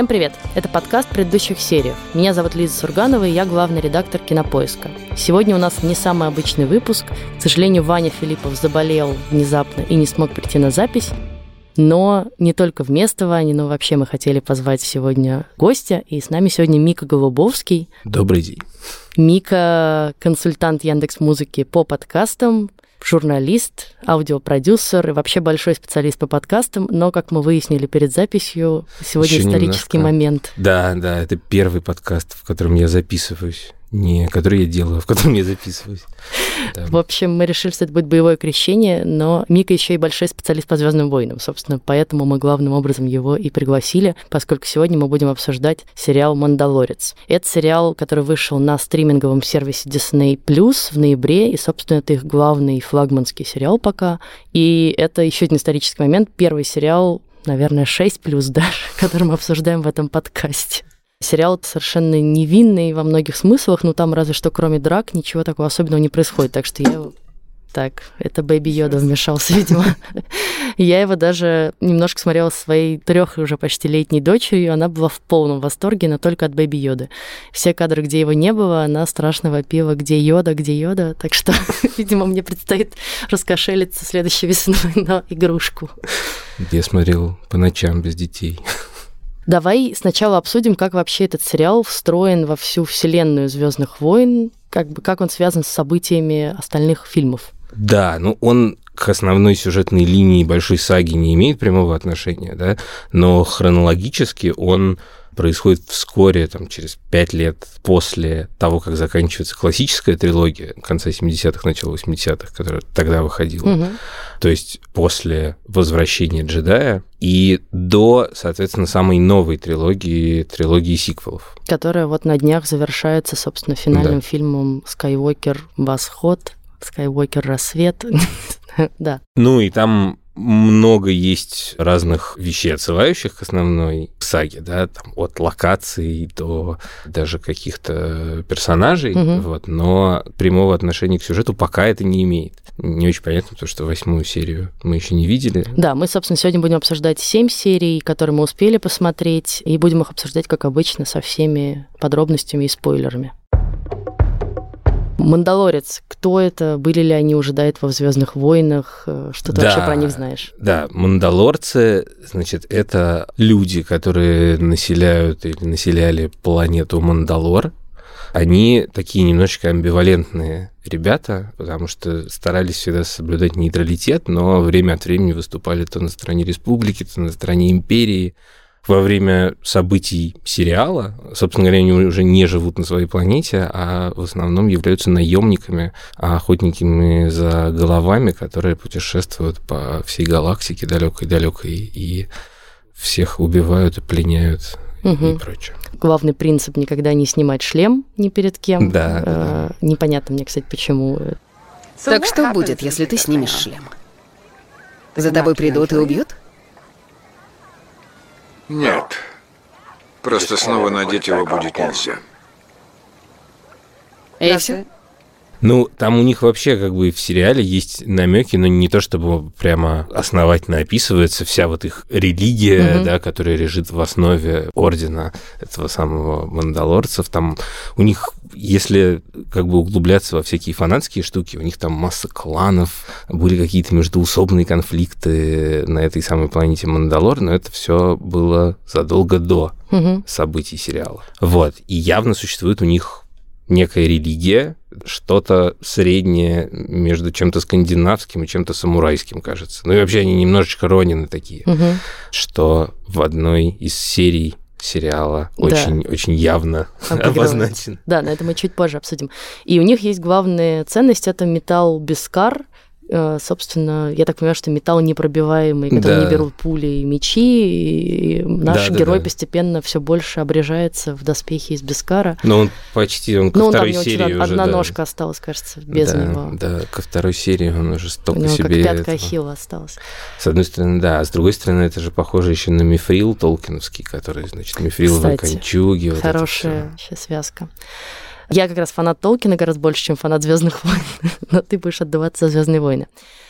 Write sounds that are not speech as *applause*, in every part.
Всем привет! Это подкаст предыдущих серий. Меня зовут Лиза Сурганова, и я главный редактор «Кинопоиска». Сегодня у нас не самый обычный выпуск. К сожалению, Ваня Филиппов заболел внезапно и не смог прийти на запись. Но не только вместо Вани, но вообще мы хотели позвать сегодня гостя. И с нами сегодня Мика Голубовский. Добрый день. Мика – консультант Яндекс Музыки по подкастам, журналист, аудиопродюсер и вообще большой специалист по подкастам, но, как мы выяснили перед записью, сегодня Еще исторический немножко. момент. Да, да, это первый подкаст, в котором я записываюсь не который я делаю, в котором я записываюсь. Да. В общем, мы решили, что это будет боевое крещение, но Мика еще и большой специалист по Звездным войнам. Собственно, поэтому мы главным образом его и пригласили, поскольку сегодня мы будем обсуждать сериал «Мандалорец». Это сериал, который вышел на стриминговом сервисе Disney Plus в ноябре, и, собственно, это их главный флагманский сериал пока. И это еще один исторический момент. Первый сериал наверное, 6 плюс даже, *laughs* который мы обсуждаем в этом подкасте. Сериал совершенно невинный во многих смыслах, но там разве что кроме драк ничего такого особенного не происходит. Так что я так, это Бэби Йода вмешался, видимо. Я его даже немножко смотрела своей трех уже почти летней дочерью, она была в полном восторге, но только от Бэби Йоды. Все кадры, где его не было, она страшно вопила, где Йода, где Йода. Так что, *laughs* видимо, мне предстоит раскошелиться следующей весной на игрушку. Я смотрел по ночам без детей. Давай сначала обсудим, как вообще этот сериал встроен во всю вселенную Звездных войн, как бы как он связан с событиями остальных фильмов. Да, ну он к основной сюжетной линии большой саги не имеет прямого отношения, да, но хронологически он происходит вскоре, там, через пять лет после того, как заканчивается классическая трилогия конца 70-х, начала 80-х, которая тогда выходила. Угу. То есть после возвращения джедая и до, соответственно, самой новой трилогии, трилогии сиквелов. Которая вот на днях завершается, собственно, финальным да. фильмом «Скайуокер. Восход», «Скайуокер. Рассвет». *laughs* да. Ну и там много есть разных вещей, отсылающих к основной саге, да, там, от локаций до даже каких-то персонажей, угу. вот, но прямого отношения к сюжету пока это не имеет. Не очень понятно, потому что восьмую серию мы еще не видели. Да, мы, собственно, сегодня будем обсуждать семь серий, которые мы успели посмотреть, и будем их обсуждать, как обычно, со всеми подробностями и спойлерами. Мандалорец, кто это? Были ли они уже до этого в Звездных войнах? Э, что ты да, вообще про них знаешь? Да, мандалорцы, значит, это люди, которые населяют или населяли планету Мандалор. Они такие немножечко амбивалентные ребята, потому что старались всегда соблюдать нейтралитет, но время от времени выступали то на стороне республики, то на стороне империи во время событий сериала, собственно говоря, они уже не живут на своей планете, а в основном являются наемниками, охотниками за головами, которые путешествуют по всей галактике далекой-далекой и всех убивают и пленяют угу. и прочее. Главный принцип никогда не снимать шлем ни перед кем. Да. Э, да. Непонятно мне, кстати, почему. Так что будет, если ты снимешь шлем? За тобой придут и убьют? Нет. Просто снова надеть его будет нельзя. И все? Ну, там у них вообще как бы в сериале есть намеки, но не то чтобы прямо основательно описывается вся вот их религия, mm-hmm. да, которая лежит в основе ордена этого самого мандалорцев. Там у них, если как бы углубляться во всякие фанатские штуки, у них там масса кланов, были какие-то междуусобные конфликты на этой самой планете Мандалор, но это все было задолго до mm-hmm. событий сериала. Вот. И явно существует у них некая религия, что-то среднее между чем-то скандинавским и чем-то самурайским, кажется. Ну и вообще они немножечко ронины такие, угу. что в одной из серий сериала да. очень, очень явно обозначен. Да, на это мы чуть позже обсудим. И у них есть главная ценность это металл Бескар, собственно, я так понимаю, что металл непробиваемый, который да. не берут пули и мечи, и наш да, герой да, да. постепенно все больше обрежается в доспехи из Бескара. Но он почти, он ко ну, второй там, серии уже... Одна да. ножка осталась, кажется, без да, него. Да, ко второй серии он уже столько У него себе... как пятка Ахилла осталась. С одной стороны, да, а с другой стороны, это же похоже еще на мифрил толкиновский, который, значит, мифриловые Кстати, кончуги. Хорошая вот связка. Я как раз фанат Толкина гораздо больше, чем фанат Звездных войн, *laughs* но ты будешь отдаваться за Звездные войны.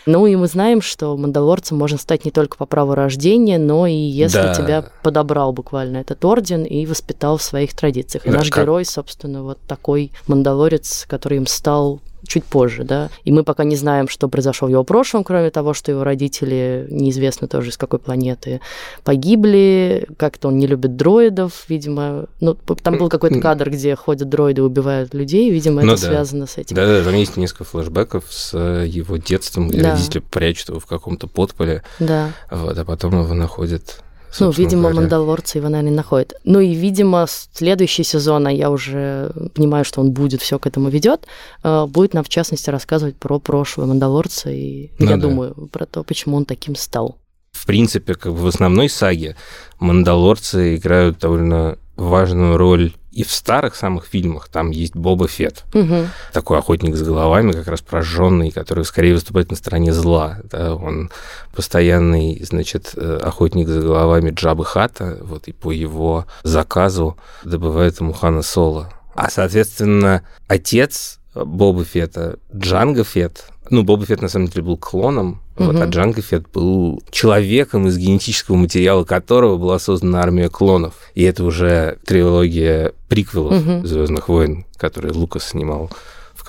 Ну и мы знаем, что мандалорцем можно стать не только по праву рождения, но и если да. тебя подобрал буквально этот орден и воспитал в своих традициях. И да, наш как... герой, собственно, вот такой мандалорец, который им стал чуть позже, да. И мы пока не знаем, что произошло в его прошлом, кроме того, что его родители, неизвестно тоже из какой планеты, погибли, как-то он не любит дроидов, видимо. Ну, там был какой-то кадр, где ходят дроиды и убивают людей, видимо, ну, это да. связано с этим. Да-да, там есть несколько флешбеков с э, его детством, где да. родители прячут его в каком-то подполе, да. вот, а потом его находят ну, видимо, говоря. мандалорцы его, наверное, находят. Ну и, видимо, следующий сезон, а я уже понимаю, что он будет, все к этому ведет, э, будет нам, в частности, рассказывать про прошлое мандалорца и, ну, я да. думаю, про то, почему он таким стал. В принципе, как бы в основной саге мандалорцы играют довольно важную роль и в старых самых фильмах там есть Боба Фет, угу. такой охотник с головами, как раз прожженный, который скорее выступает на стороне зла. Да? Он постоянный, значит, э, охотник за головами Джабы Хата, вот и по его заказу добывает ему Хана Соло. А, соответственно, отец Боба Фета, Джанга Фет, ну, Боба Фет на самом деле был клоном, угу. вот, а Джанго Фет был человеком, из генетического материала которого была создана армия клонов. И это уже трилогия приквелов угу. Звездных войн, которые Лукас снимал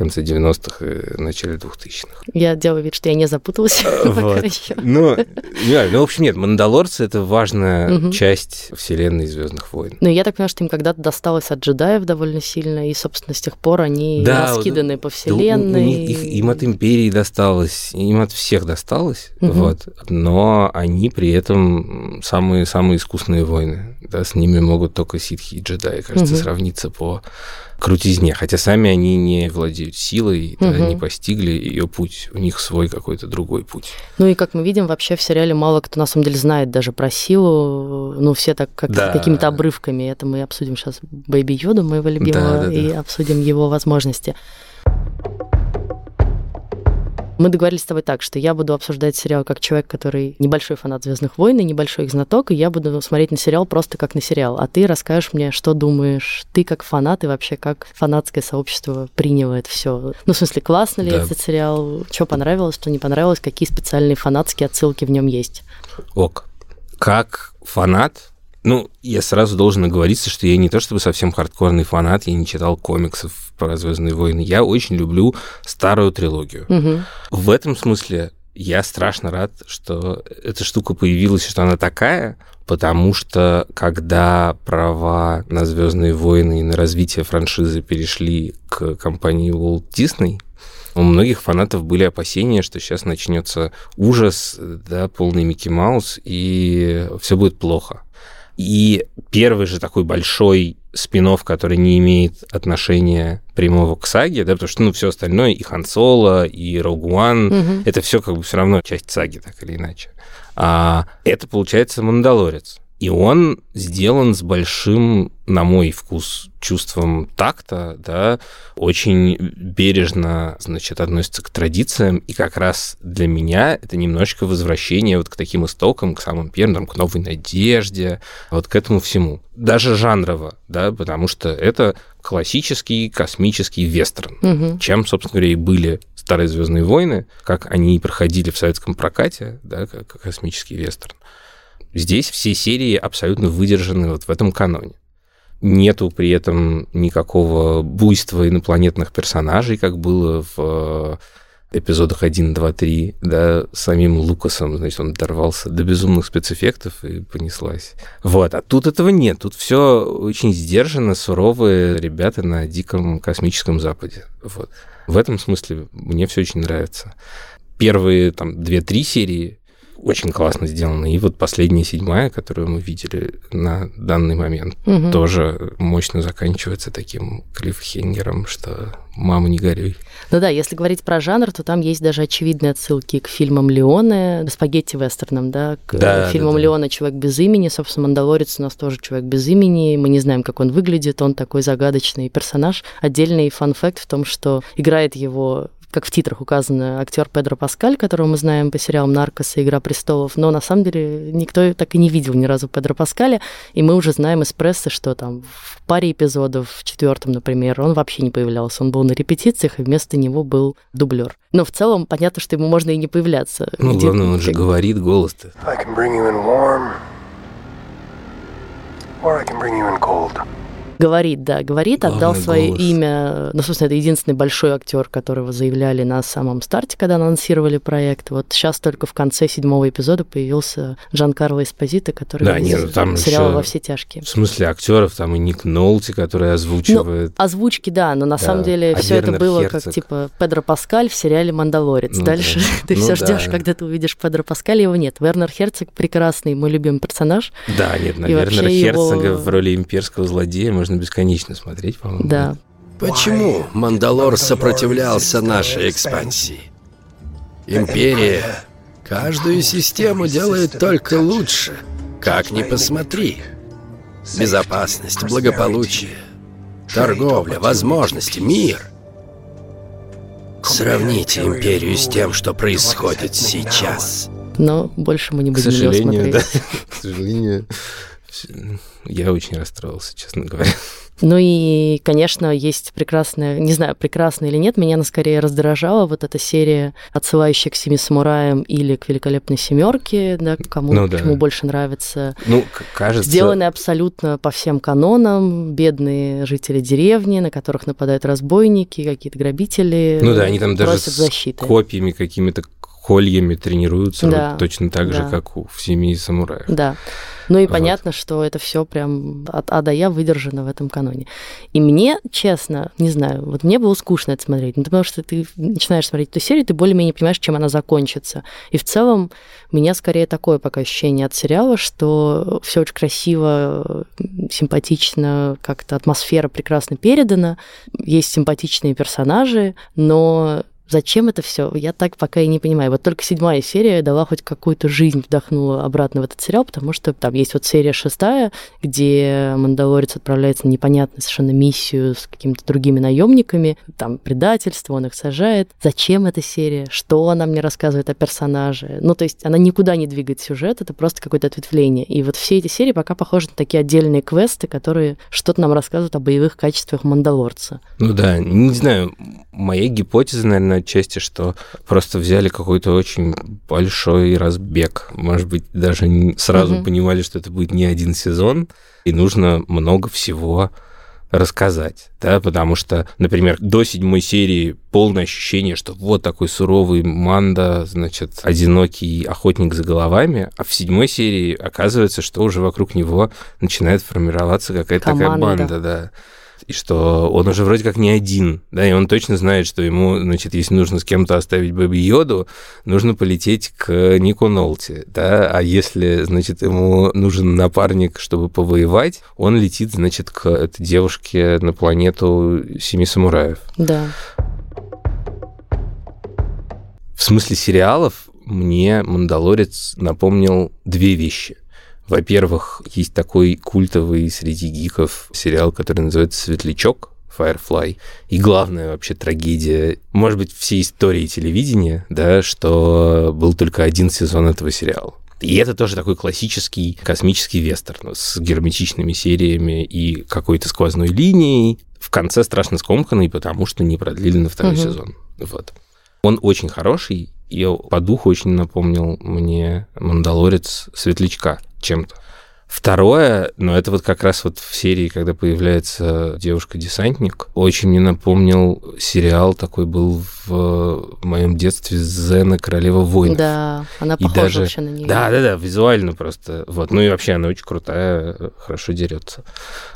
конце 90-х и начале 2000-х. Я делаю вид, что я не запуталась. *laughs* Вот. Ну, не, ну, в общем, нет, Мандалорцы — это важная часть вселенной Звездных войн. Ну, я так понимаю, что им когда-то досталось от джедаев довольно сильно, и, собственно, с тех пор они да, раскиданы по вселенной. Да, им от Империи досталось, им от всех досталось, вот, но они при этом самые-самые искусные войны. Да, с ними могут только ситхи и джедаи, кажется, сравниться по крутизне, хотя сами они не владеют силой, угу. да, не постигли ее путь, у них свой какой-то другой путь. Ну и как мы видим, вообще в сериале мало кто на самом деле знает даже про силу, ну все так как да. какими-то обрывками, это мы обсудим сейчас Бэйби Йоду, моего любимого, да, да, и да. обсудим его возможности. Мы договорились с тобой так, что я буду обсуждать сериал как человек, который небольшой фанат Звездных войн и небольшой их знаток, и я буду смотреть на сериал просто как на сериал. А ты расскажешь мне, что думаешь ты как фанат и вообще как фанатское сообщество приняло все. Ну, в смысле, классно ли да. этот сериал? Что понравилось, что не понравилось? Какие специальные фанатские отсылки в нем есть? Ок. Как фанат ну, я сразу должен оговориться, что я не то чтобы совсем хардкорный фанат, я не читал комиксов про Звездные войны. Я очень люблю старую трилогию. Угу. В этом смысле я страшно рад, что эта штука появилась, что она такая, потому что когда права на Звездные войны и на развитие франшизы перешли к компании Walt Disney, у многих фанатов были опасения, что сейчас начнется ужас, да, полный Микки Маус, и все будет плохо. И первый же такой большой спин который не имеет отношения прямого к саге, да, потому что, ну, все остальное, и Хан Соло, и One, угу. это все как бы все равно часть саги, так или иначе. А это, получается, Мандалорец. И он сделан с большим, на мой вкус, чувством такта, да, очень бережно, значит, относится к традициям, и как раз для меня это немножечко возвращение вот к таким истокам, к самым первым, там, к новой надежде, вот к этому всему. Даже жанрово, да, потому что это классический космический вестерн, угу. чем, собственно говоря, и были старые Звездные войны, как они проходили в советском прокате, да, как космический вестерн. Здесь все серии абсолютно выдержаны вот в этом каноне. Нету при этом никакого буйства инопланетных персонажей, как было в э, эпизодах 1, 2, 3, да, самим Лукасом, значит, он дорвался до безумных спецэффектов и понеслась. Вот, а тут этого нет, тут все очень сдержанно, суровые ребята на диком космическом западе. Вот. В этом смысле мне все очень нравится. Первые там 2-3 серии очень классно сделано. И вот последняя седьмая, которую мы видели на данный момент, угу. тоже мощно заканчивается таким клиффхенгером, что мама не горюй. Ну да, если говорить про жанр, то там есть даже очевидные отсылки к фильмам Леоне, спагетти-вестернам, да, к да, фильмам да, да. Леона «Человек без имени». Собственно, «Мандалорец» у нас тоже «Человек без имени». Мы не знаем, как он выглядит, он такой загадочный персонаж. Отдельный фан-факт в том, что играет его как в титрах указано, актер Педро Паскаль, которого мы знаем по сериалам «Наркос» и «Игра престолов», но на самом деле никто так и не видел ни разу Педро Паскаля, и мы уже знаем из прессы, что там в паре эпизодов, в четвертом, например, он вообще не появлялся. Он был на репетициях, и вместо него был дублер. Но в целом понятно, что ему можно и не появляться. Ну, Где... главное, он же говорит голос-то. Or I can bring you in cold. Говорит, да, говорит, Главный отдал свое голос. имя. Ну, собственно, это единственный большой актер, которого заявляли на самом старте, когда анонсировали проект. Вот сейчас только в конце седьмого эпизода появился Жан Карло Эспозито, который да, нет, ну, там сериал во все тяжкие. В смысле актеров там и Ник Нолти, который озвучивает. Ну, озвучки, да, но на да. самом деле а все это было Херцог. как типа Педро Паскаль в сериале Мандалорец. Ну, Дальше да. *laughs* ты ну, все да. ждешь, когда ты увидишь Педро Паскаль, его нет. Вернер Херцог прекрасный, мой любимый персонаж. Да, нет, на Вернера Херцога его... в роли имперского злодея можно бесконечно смотреть, по-моему. Да. Почему Мандалор сопротивлялся нашей экспансии? Империя каждую систему делает только лучше. Как ни посмотри. Безопасность, благополучие, торговля, возможности, мир. Сравните империю с тем, что происходит сейчас. Но больше мы не будем ее смотреть. Да. *laughs* К сожалению, я очень расстроился, честно говоря. *laughs* Ну и, конечно, есть прекрасная, не знаю, прекрасная или нет, меня она скорее раздражала вот эта серия, отсылающая к «Семи самураям» или к «Великолепной семерке», да, кому ну, да. чему больше нравится. Ну, кажется... Сделаны абсолютно по всем канонам, бедные жители деревни, на которых нападают разбойники, какие-то грабители. Ну да, они там даже с защиты. копьями какими-то кольями тренируются да, вот точно так да. же, как у, в «Семи самураев». Да. Ну и вот. понятно, что это все прям от А до Я выдержано в этом каноне. И мне, честно, не знаю, вот мне было скучно это смотреть, ну, потому что ты начинаешь смотреть эту серию, ты более-менее понимаешь, чем она закончится. И в целом у меня скорее такое пока ощущение от сериала, что все очень красиво, симпатично, как-то атмосфера прекрасно передана, есть симпатичные персонажи, но Зачем это все? Я так пока и не понимаю. Вот только седьмая серия дала хоть какую-то жизнь, вдохнула обратно в этот сериал, потому что там есть вот серия шестая, где Мандалорец отправляется на непонятную совершенно миссию с какими-то другими наемниками, там предательство, он их сажает. Зачем эта серия? Что она мне рассказывает о персонаже? Ну, то есть она никуда не двигает сюжет, это просто какое-то ответвление. И вот все эти серии пока похожи на такие отдельные квесты, которые что-то нам рассказывают о боевых качествах Мандалорца. Ну да, не знаю, моя гипотеза, наверное, отчасти, что просто взяли какой-то очень большой разбег. Может быть, даже сразу угу. понимали, что это будет не один сезон, и нужно много всего рассказать, да, потому что, например, до седьмой серии полное ощущение, что вот такой суровый манда, значит, одинокий охотник за головами, а в седьмой серии оказывается, что уже вокруг него начинает формироваться какая-то такая банда, да и что он уже вроде как не один, да, и он точно знает, что ему, значит, если нужно с кем-то оставить Бэби Йоду, нужно полететь к Нику Нолти, да, а если, значит, ему нужен напарник, чтобы повоевать, он летит, значит, к этой девушке на планету Семи Самураев. Да. В смысле сериалов мне «Мандалорец» напомнил две вещи. Во-первых, есть такой культовый среди гиков сериал, который называется «Светлячок», Firefly. И главная вообще трагедия, может быть, всей истории телевидения, да, что был только один сезон этого сериала. И это тоже такой классический космический вестерн с герметичными сериями и какой-то сквозной линией. В конце страшно скомканный, потому что не продлили на второй угу. сезон. Вот. Он очень хороший, и по духу очень напомнил мне «Мандалорец Светлячка» чем-то. Второе, но это вот как раз вот в серии, когда появляется девушка-десантник, очень мне напомнил сериал такой был в моем детстве «Зена, королева войн». Да, она похожа и даже... вообще на нее. Да, да, да, визуально просто. Вот. Ну и вообще она очень крутая, хорошо дерется.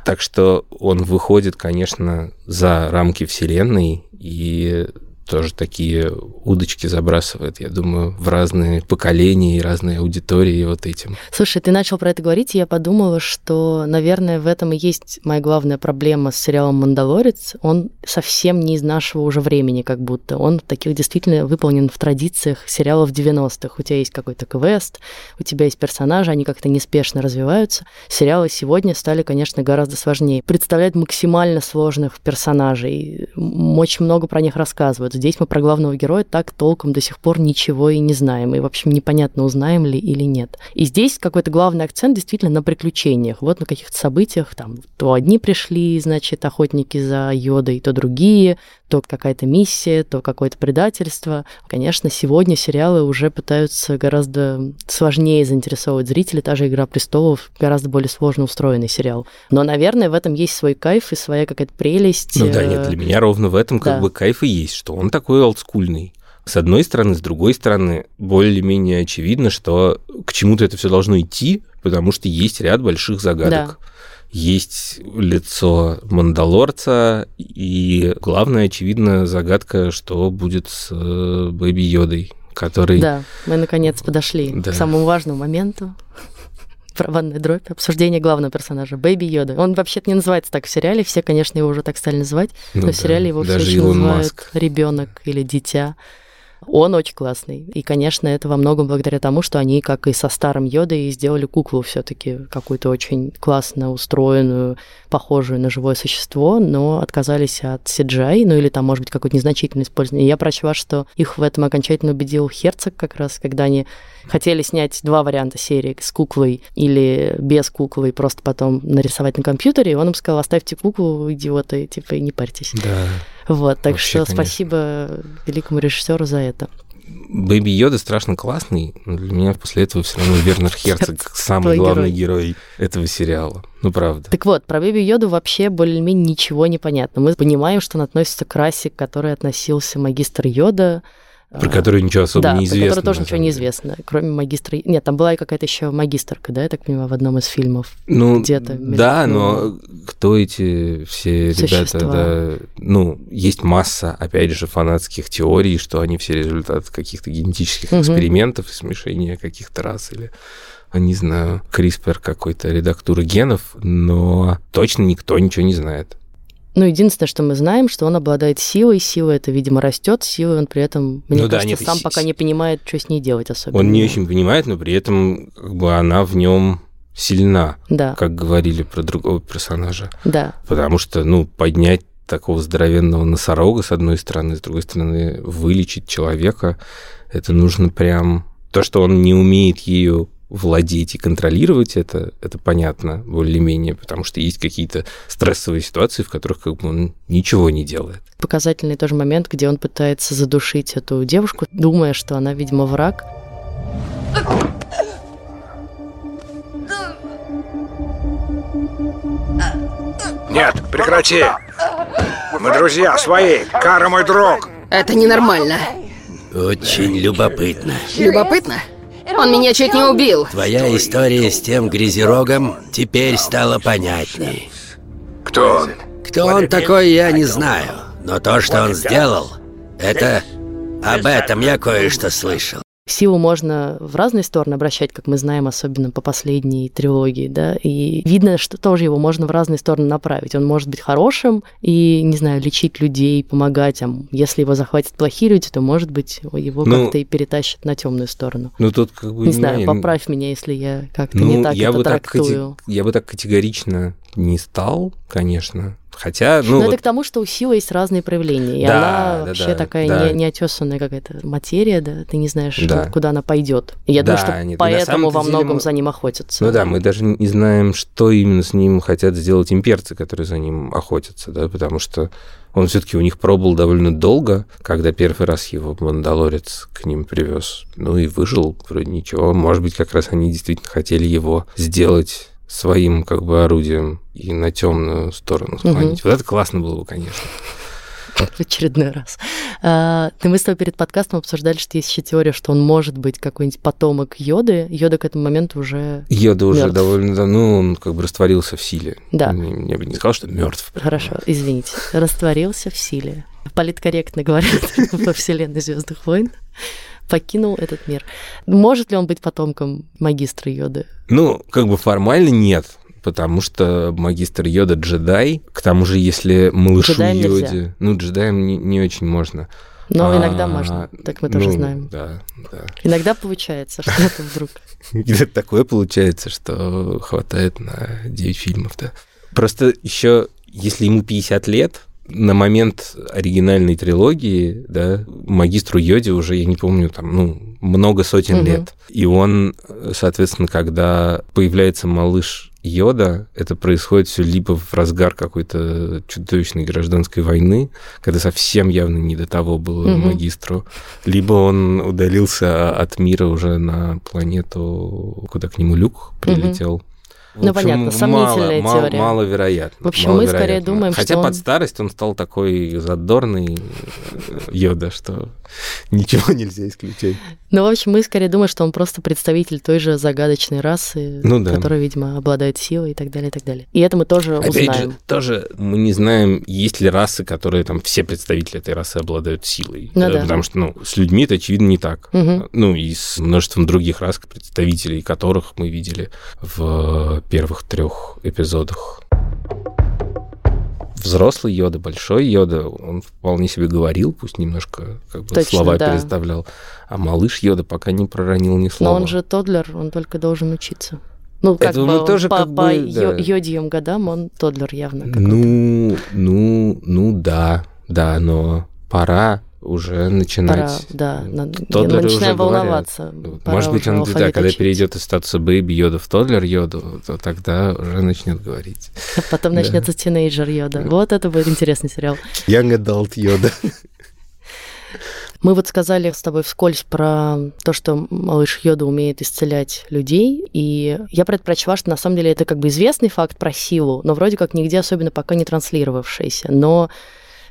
Так что он выходит, конечно, за рамки вселенной, и тоже такие удочки забрасывает, я думаю, в разные поколения и разные аудитории вот этим. Слушай, ты начал про это говорить, и я подумала, что, наверное, в этом и есть моя главная проблема с сериалом «Мандалорец». Он совсем не из нашего уже времени, как будто. Он таких действительно выполнен в традициях сериалов 90-х. У тебя есть какой-то квест, у тебя есть персонажи, они как-то неспешно развиваются. Сериалы сегодня стали, конечно, гораздо сложнее. Представляют максимально сложных персонажей, очень много про них рассказывают здесь мы про главного героя так толком до сих пор ничего и не знаем. И, в общем, непонятно, узнаем ли или нет. И здесь какой-то главный акцент действительно на приключениях. Вот на каких-то событиях. Там то одни пришли, значит, охотники за йодой, то другие, то какая-то миссия, то какое-то предательство. Конечно, сегодня сериалы уже пытаются гораздо сложнее заинтересовывать зрителей. Та же «Игра престолов» гораздо более сложно устроенный сериал. Но, наверное, в этом есть свой кайф и своя какая-то прелесть. Ну да, нет, для меня ровно в этом как Да. бы кайф и есть, что он такой олдскульный. С одной стороны, с другой стороны, более-менее очевидно, что к чему-то это все должно идти, потому что есть ряд больших загадок. Есть лицо Мандалорца, и главная, очевидно, загадка, что будет с э, Бэби Йодой, который... Да, мы наконец подошли Да. к самому важному моменту. *laughs* Барабанная дробь, обсуждение главного персонажа, Бэйби Йода. Он вообще-то не называется так в сериале, все, конечно, его уже так стали называть, Ну но да, в сериале его все даже еще Илон называют Маск. ребенок или дитя. Он очень классный. И, конечно, это во многом благодаря тому, что они, как и со старым Йодой, сделали куклу все-таки какую-то очень классно устроенную, похожую на живое существо, но отказались от CGI, ну или там, может быть, какое-то незначительное использование. Я прочла, что их в этом окончательно убедил Херцог как раз, когда они хотели снять два варианта серии с куклой или без куклы, и просто потом нарисовать на компьютере, и он им сказал, оставьте куклу, идиоты, типа, и не парьтесь. Да. Вот, так Вообще, что конечно. спасибо великому режиссеру за это. Бэби Йода страшно классный, но для меня после этого все равно Вернер Херцог *laughs* самый главный герой этого сериала. Ну, правда. Так вот, про Бэби Йоду вообще более-менее ничего не понятно. Мы понимаем, что он относится к расе, к которой относился магистр Йода. Про которую ничего особо да, не про известно. которую тоже ничего не известно, кроме магистра... Нет, там была какая-то еще магистрка, да, я так понимаю, в одном из фильмов. Ну, где-то Да, но кто эти все ребята? Существа. Да, ну, есть масса, опять же, фанатских теорий, что они все результат каких-то генетических Мгм. экспериментов, смешения каких-то рас или а, не знаю, CRISPR какой-то редактуры генов, но точно никто ничего не знает. Ну, единственное, что мы знаем, что он обладает силой. Сила это, видимо, растет. Силой он при этом, мне Ну да, кажется, нет, сам пока не понимает, что с ней делать особенно. Он не очень понимает, но при этом как бы она в нем сильна, Да, как говорили про другого персонажа. да. Потому что, ну, поднять такого здоровенного носорога, с одной стороны, с другой стороны, вылечить человека, это нужно прям... То, что он не умеет ею владеть и контролировать это, это понятно более-менее, потому что есть какие-то стрессовые ситуации, в которых как бы он ничего не делает. Показательный тоже момент, где он пытается задушить эту девушку, думая, что она, видимо, враг. Нет, прекрати. Мы друзья свои. Кара мой друг. Это ненормально. Очень любопытно. Любопытно? Он меня чуть не убил. Твоя история с тем грязерогом теперь стала понятней. Кто он? Кто он такой, я не знаю. Но то, что он сделал, это... Об этом я кое-что слышал. Силу можно в разные стороны обращать, как мы знаем, особенно по последней трилогии, да, и видно, что тоже его можно в разные стороны направить. Он может быть хорошим и, не знаю, лечить людей, помогать, а если его захватят плохие люди, то, может быть, его Ну, как-то и перетащат на темную сторону. Ну, тут как бы... Не знаю, я- поправь меня, если я как-то Ну, не так я это бы так, трактую. я бы так категорично не стал, конечно. Хотя, ну, Но вот это к тому, что у силы есть разные проявления, и Да, она да, вообще да, такая да. не, неотесанная какая-то материя, да, ты не знаешь, Да. куда она пойдет. И я Да, думаю, что нет, поэтому во многом мы- за ним охотятся. Ну да, мы даже не знаем, что именно с ним хотят сделать имперцы, которые за ним охотятся, да, потому что он все-таки у них пробыл довольно долго, когда первый раз его Мандалорец к ним привез. Ну и выжил, вроде ничего. Может быть, как раз они действительно хотели его сделать своим как бы орудием и на темную сторону склонить. Вот это классно было бы, конечно. в очередной раз. А, ты мы с тобой перед подкастом обсуждали, что есть еще теория, что он может быть какой-нибудь потомок Йоды. Йода к этому моменту уже... Йода уже Мёртв. довольно давно, он как бы растворился в силе. Да. Не- Я бы не сказал, что мертв. Хорошо, извините. Растворился в силе. Политкорректно говорят *laughs* во вселенной Звездных войн. Покинул этот мир. Может ли он быть потомком магистра Йоды? Ну, как бы формально нет, потому что магистр Йода джедай. К тому же, если малышу Джедаем нельзя. Йоде... Ну, джедаем не, не очень можно. Но А, иногда можно, так мы тоже ну, знаем. Да, да. Иногда получается, что это вдруг. *laughs* Такое получается, что хватает на 9 фильмов, да. Просто еще, если ему 50 лет, на момент оригинальной трилогии, да, магистру Йоде уже, я не помню, там, ну, много сотен угу. лет. И он, соответственно, когда появляется малыш Йода, это происходит все либо в разгар какой-то чудовищной гражданской войны, когда совсем явно не до того было угу. магистру, либо он удалился от мира уже на планету, куда к нему Люк прилетел. Угу. Ну, общем, понятно, сомнительная мало, теория. Мало, маловероятно. В общем, мы скорее думаем, Хотя что под он... старость он стал такой задорный Йода, что ничего нельзя исключать. Ну, в общем, мы скорее думаем, что он просто представитель той же загадочной расы, ну, да. которая, видимо, обладает силой и так далее, и так далее. И это мы тоже Опять узнаем. Же, тоже мы не знаем, есть ли расы, которые там все представители этой расы обладают силой. Ну, да. Потому что, ну, с людьми это, очевидно, не так. Угу. Ну, и с множеством других рас, представителей которых мы видели в первых трех эпизодах взрослый Йода, большой Йода, он вполне себе говорил, пусть немножко как бы Точно, слова да. переставлял, а малыш Йода пока не проронил ни слова. Но он же тодлер, он только должен учиться. Ну, как Это бы тоже по, как по бы, йо- да. йодиевым годам он toddler явно. Ну, ну, ну да, да, но пора уже Пора, начинать. да. надо- уже начинаем говорят. волноваться. Пора Может быть, он да, когда учить. перейдет из статуса baby Йода в toddler Йоду, то тогда уже начнет говорить. Потом Да. начнется тинейджер Йода. Вот это будет интересный сериал. *laughs* Young adult Йода. *laughs* Мы вот сказали с тобой вскользь про то, что малыш Йода умеет исцелять людей, и я про это прочла, что на самом деле это как бы известный факт про силу, но вроде как нигде особенно пока не транслировавшийся. Но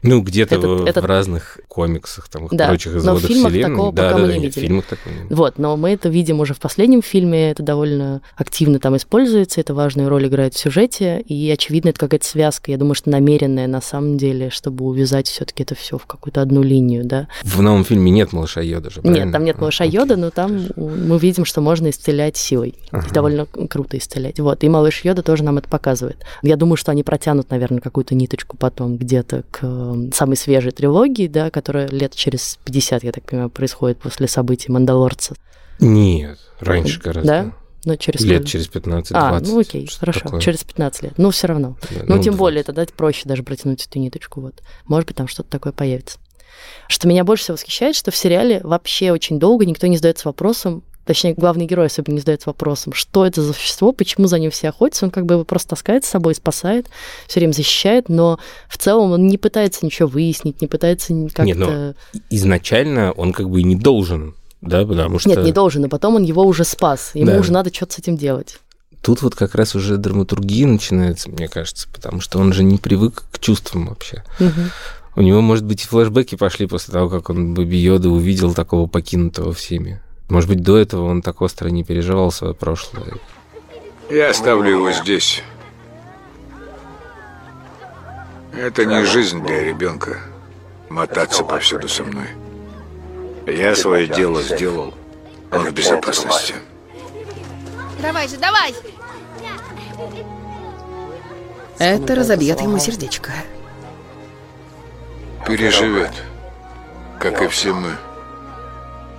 Ну, где-то Этот- в, этот- в разных комиксах, там, Да, прочих но в изводах фильмах вселенной. такого да, пока да, мы да, не нет, видели. фильмах такого нет. Вот, но мы это видим уже в последнем фильме, это довольно активно там используется, это важную роль играет в сюжете, и очевидно, это какая-то связка, я думаю, что намеренная на самом деле, чтобы увязать все таки это все в какую-то одну линию, да. В новом фильме нет малыша Йода же, Нет, правильно? там нет А, малыша окей. Йода, но там мы видим, что можно исцелять силой. Ага. И довольно круто исцелять. Вот, и малыш Йода тоже нам это показывает. Я думаю, что они протянут, наверное, какую-то ниточку потом где-то к самой свежей трилогии, да, которая лет через 50, я так понимаю, происходит после событий Мандалорца. Нет, раньше гораздо. Да? Ну, через Лет через 15-20. А, ну окей, хорошо, такое. через 15 лет. Ну, все равно. Да, Ну, тем 20. более, тогда проще даже протянуть эту ниточку. Вот. Может быть, там что-то такое появится. Что меня больше всего восхищает, что в сериале вообще очень долго никто не задается вопросом, точнее, главный герой особенно не задается вопросом, что это за существо, почему за ним все охотятся. Он как бы его просто таскает с собой, спасает, все время защищает, но в целом он не пытается ничего выяснить, не пытается как-то... Не, ну, Изначально он как бы и не должен, да, потому что... Нет, не должен, и потом он его уже спас. Ему Да. уже надо что-то с этим делать. Тут вот как раз уже драматургия начинается, мне кажется, потому что он же не привык к чувствам вообще. Мгм. У него, может быть, и флешбеки пошли после того, как он Баби Йода увидел такого покинутого всеми. Может быть, до этого он так остро не переживал свое прошлое. Я оставлю его здесь. Это не жизнь для ребенка. Мотаться повсюду со мной. Я свое дело сделал. Он в безопасности. Давай же, давай! Это разобьет ему сердечко. Переживет. Как и все мы.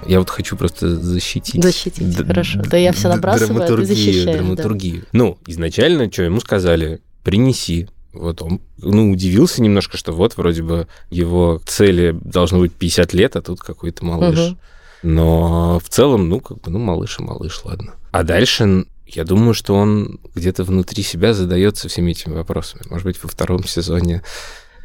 Я вот хочу просто защитить. Защитить, д- хорошо. Да я всё д- набрасываю, а ты драматургию, защищаешь, да. Драматургию. Ну, изначально, что ему сказали, принеси. Вот он, ну, удивился немножко, что вот вроде бы его цели должно быть 50 лет, а тут какой-то малыш. Мгм. Но в целом, ну, как бы, ну, малыш и малыш, ладно. А дальше, я думаю, что он где-то внутри себя задается всеми этими вопросами. Может быть, во втором сезоне.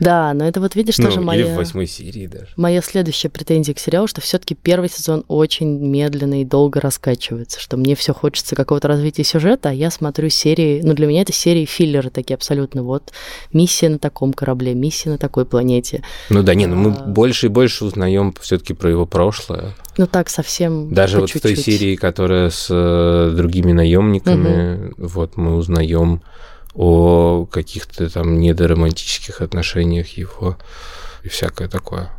Да, но это вот видишь, ну, тоже или моя... в восьмой серии даже. Моя следующая претензия к сериалу, что все-таки первый сезон очень медленно и долго раскачивается, что мне все хочется какого-то развития сюжета, а я смотрю серии, ну для меня это серии филлеры такие абсолютно, вот миссия на таком корабле, миссия на такой планете. Ну да, не, ну мы А. больше и больше узнаем все-таки про его прошлое. Ну так совсем Даже вот в той чуть-чуть. серии, которая с э, другими наемниками, вот мы узнаем о каких-то там недоромантических отношениях его и всякое такое.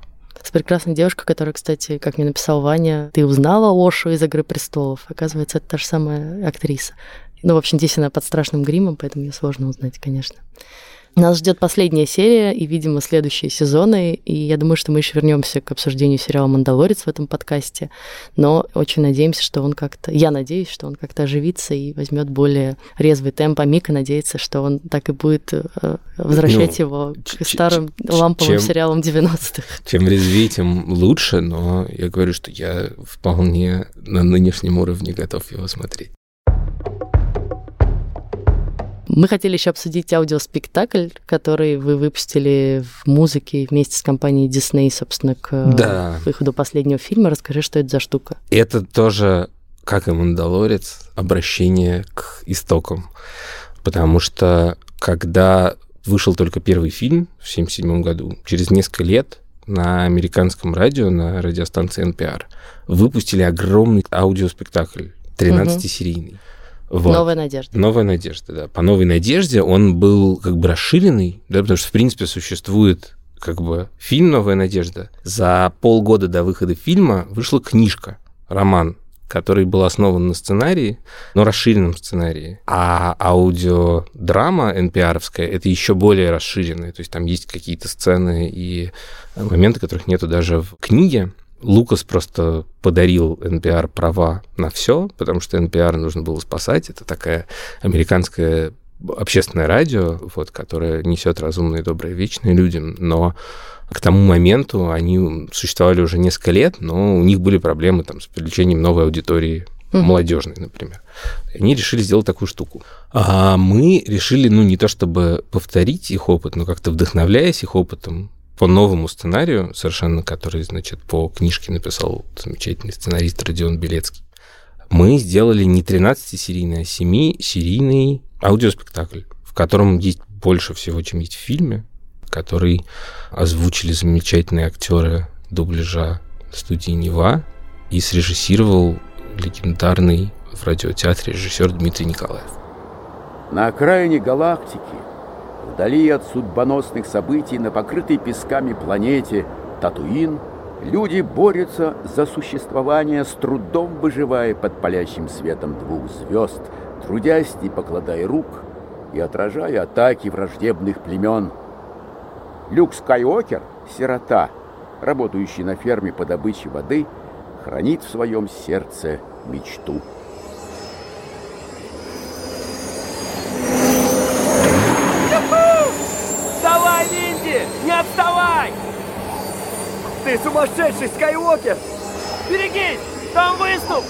С прекрасной девушкой, которая, кстати, как мне написал Ваня, ты узнала Ошу из «Игры престолов». Оказывается, это та же самая актриса. Ну, в общем, здесь она под страшным гримом, поэтому ее сложно узнать, конечно. Нас ждет последняя серия и, видимо, следующие сезоны. И я думаю, что мы еще вернемся к обсуждению сериала «Мандалорец» в этом подкасте. Но очень надеемся, что он как-то... Я надеюсь, что он как-то оживится и возьмет более резвый темп. А Мика надеется, что он так и будет э, возвращать ну, его к старым ламповым чем, сериалам 90-х. Чем резвее, тем лучше. Но я говорю, что я вполне на нынешнем уровне готов его смотреть. Мы хотели еще обсудить аудиоспектакль, который вы выпустили в музыке вместе с компанией Disney, собственно, к да. выходу последнего фильма. Расскажи, что это за штука. Это тоже, как и «Мандалорец», обращение к истокам. Потому что когда вышел только первый фильм в 1977 году, через несколько лет на американском радио, на радиостанции NPR, выпустили огромный аудиоспектакль, 13-серийный. Угу. Вот. Новая надежда. Новая надежда, да. По новой надежде он был как бы расширенный, да, потому что, в принципе, существует как бы фильм «Новая надежда». За полгода до выхода фильма вышла книжка, роман, который был основан на сценарии, но расширенном сценарии. А аудиодрама NPR-овская — это еще более расширенная. То есть там есть какие-то сцены и моменты, которых нету даже в книге. Лукас просто подарил NPR права на все, потому что NPR нужно было спасать. Это такая американская общественное радио, вот, которое несет разумные, добрые, вечные людям, но к тому моменту они существовали уже несколько лет, но у них были проблемы там, с привлечением новой аудитории mm-hmm. молодежной, например. Они решили сделать такую штуку. А мы решили, ну, не то чтобы повторить их опыт, но как-то вдохновляясь их опытом, по новому сценарию, совершенно который, значит, по книжке написал замечательный сценарист Родион Белецкий, мы сделали не 13-серийный, а 7-серийный аудиоспектакль, в котором есть больше всего, чем есть в фильме, который озвучили замечательные актеры дубляжа студии Нева и срежиссировал легендарный в радиотеатре режиссер Дмитрий Николаев. На окраине галактики Вдали от судьбоносных событий на покрытой песками планете Татуин люди борются за существование, с трудом выживая под палящим светом двух звезд, трудясь, не покладая рук и отражая атаки враждебных племен. Люк Скайокер, сирота, работающий на ферме по добыче воды, хранит в своем сердце мечту. Не отставай! Ты сумасшедший, Скайуокер! Берегись! Там выступ!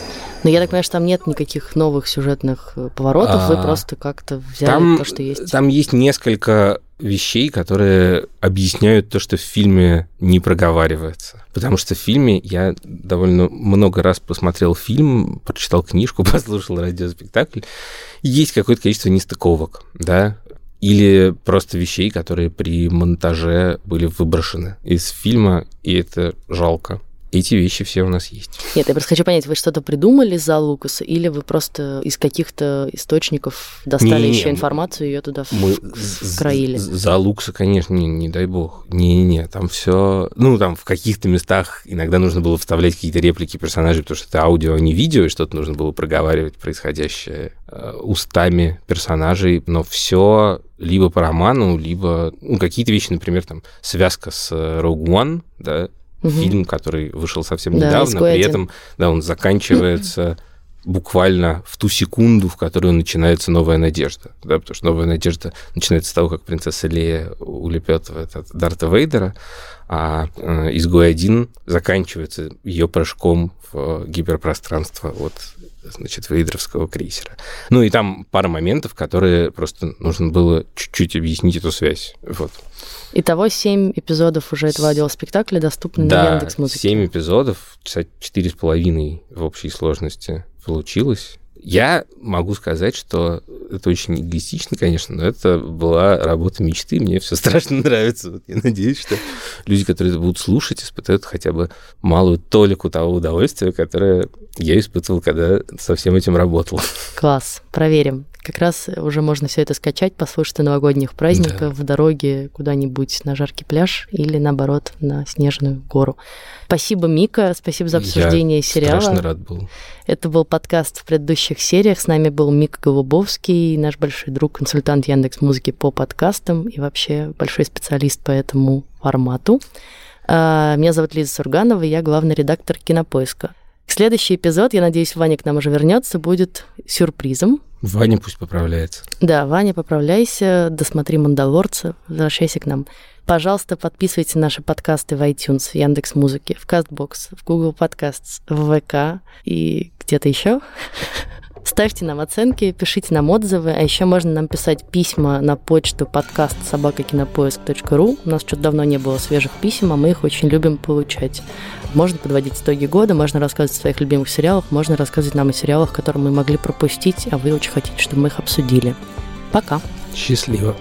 Но я так понимаю, что там нет никаких новых сюжетных э, поворотов, а, вы просто как-то взяли там, то, что есть. Там есть несколько вещей, которые объясняют то, что в фильме не проговаривается. Потому что в фильме я довольно много раз посмотрел фильм, прочитал книжку, *laughs* послушал радиоспектакль. Есть какое-то количество нестыковок, да, или просто вещей, которые при монтаже были выброшены из фильма, и это жалко. Эти вещи все у нас есть. Нет, я просто хочу понять, вы что-то придумали за Лукаса, или вы просто из каких-то источников достали не, еще информацию и ее туда мы вкроили? За Лукаса, конечно, не, не дай бог. Не-не-не, там все... Ну, там в каких-то местах иногда нужно было вставлять какие-то реплики персонажей, потому что это аудио, а не видео, и что-то нужно было проговаривать происходящее э, устами персонажей, но все либо по роману, либо ну, какие-то вещи, например, там связка с э, Rogue One, да, угу. фильм, который вышел совсем да, недавно, при этом, да, он заканчивается буквально в ту секунду, в которую начинается новая надежда, да, потому что новая надежда начинается с того, как принцесса Лея улепетывает от Дарта Вейдера, а э, изгой один заканчивается ее прыжком в гиперпространство от значит, вейдеровского крейсера. Ну и там пара моментов, которые просто нужно было чуть-чуть объяснить эту связь. Вот. Итого семь эпизодов уже этого аудиоспектакля доступны да, на Яндекс Музыке. семь эпизодов, часа четыре с половиной в общей сложности получилось. Я могу сказать, что это очень эгоистично, конечно, но это была работа мечты, мне все страшно нравится. Вот я надеюсь, что люди, которые это будут слушать, испытают хотя бы малую толику того удовольствия, которое я испытывал, когда со всем этим работал. Класс, проверим. Как раз уже можно все это скачать, послушать на новогодних праздниках да. в дороге куда-нибудь на жаркий пляж или, наоборот, на снежную гору. Спасибо, Мика, спасибо за обсуждение Я сериала. страшно рад был. Это был подкаст в предыдущих сериях. С нами был Мика Голубовский, наш большой друг, консультант Яндекс Музыки по подкастам и вообще большой специалист по этому формату. А, меня зовут Лиза Сурганова, я главный редактор Кинопоиска. Следующий эпизод, я надеюсь, Ваня к нам уже вернется, будет сюрпризом. Ваня пусть поправляется. Да, Ваня, поправляйся, досмотри «Мандалорца», возвращайся к нам. Пожалуйста, подписывайте наши подкасты в iTunes, в Яндекс Музыке, в Castbox, в Google Podcasts, в ВК и где-то еще. Ставьте нам оценки, пишите нам отзывы, а еще можно нам писать письма на почту подкаст собакакинопоиск.ру. У нас что-то давно не было свежих писем, а мы их очень любим получать. Можно подводить итоги года, можно рассказывать о своих любимых сериалах, можно рассказывать нам о сериалах, которые мы могли пропустить, а вы очень хотите, чтобы мы их обсудили. Пока. Счастливо.